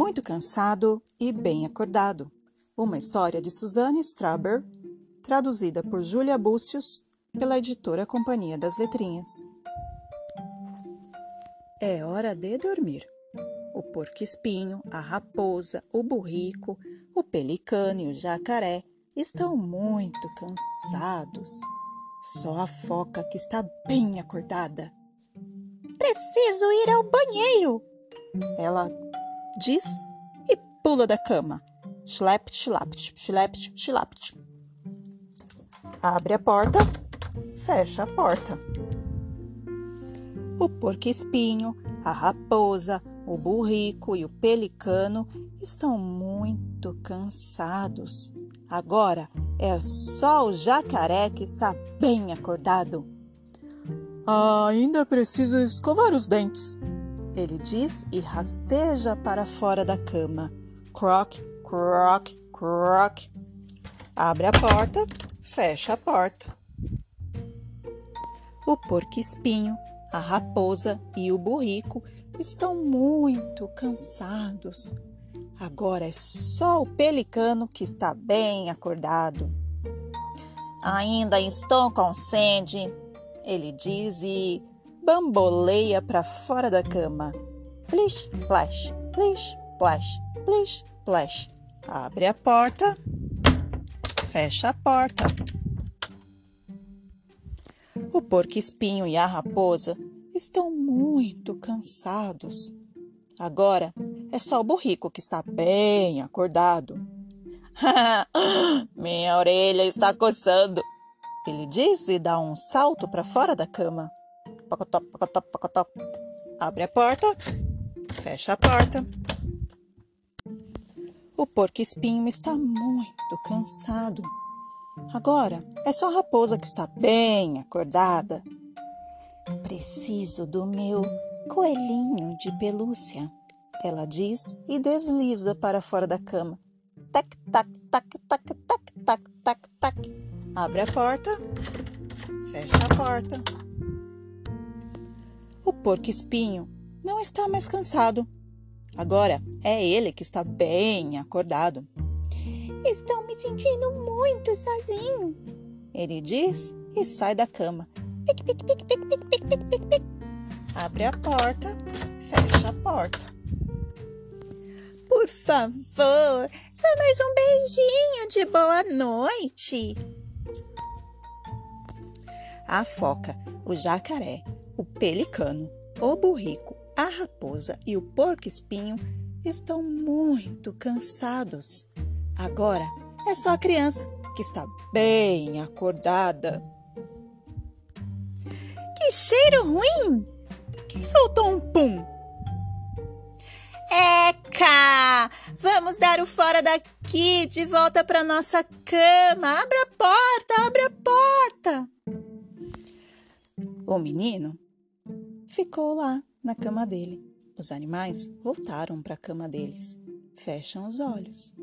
Muito cansado e bem acordado. Uma história de Suzanne Straber, traduzida por Júlia Búcios, pela editora Companhia das Letrinhas. É hora de dormir. O porco-espinho, a raposa, o burrico, o pelicano e o jacaré estão muito cansados. Só a foca que está bem acordada. Preciso ir ao banheiro, ela diz e pula da cama. Schlept, schlapt, schlept, schlapt. Abre a porta, fecha a porta. O porco-espinho, a raposa, o burrico e o pelicano estão muito cansados. Agora é só o jacaré que está bem acordado. ainda preciso escovar os dentes, ele diz e rasteja para fora da cama. Croc, croc, croc. Abre a porta, fecha a porta. O porco-espinho, a raposa e o burrico estão muito cansados. Agora é só o pelicano que está bem acordado. Ainda estou com sede, ele diz e bamboleia para fora da cama. Plish, splash, plish, splash, plish, splash. Abre a porta, fecha a porta. O porco-espinho e a raposa estão muito cansados. Agora é só o burrico que está bem acordado. Minha orelha está coçando. Ele diz e dá um salto para fora da cama. Pocotó, pocotó, pocotó. Abre a porta, fecha a porta. O porco-espinho está muito cansado. Agora é só a raposa que está bem acordada. Preciso do meu coelhinho de pelúcia, ela diz e desliza para fora da cama. Tac, tac, tac, tac, tac, tac, tac, tac. Abre a porta, fecha a porta. O porco-espinho não está mais cansado. Agora é ele que está bem acordado. Estou me sentindo muito sozinho, ele diz e sai da cama. Pic, pic, pic, pic, pic, pic, pic, pic, pic. Abre a porta, fecha a porta. Por favor, só mais um beijinho de boa noite. A foca, o jacaré, o pelicano, o burrico, a raposa e o porco-espinho estão muito cansados. Agora é só a criança que está bem acordada. Que cheiro ruim! Quem soltou um pum? Eca! Vamos dar o fora daqui, de volta para nossa cama. Abra a porta, abra a porta. O menino ficou lá na cama dele. Os animais voltaram para a cama deles. Fecham os olhos.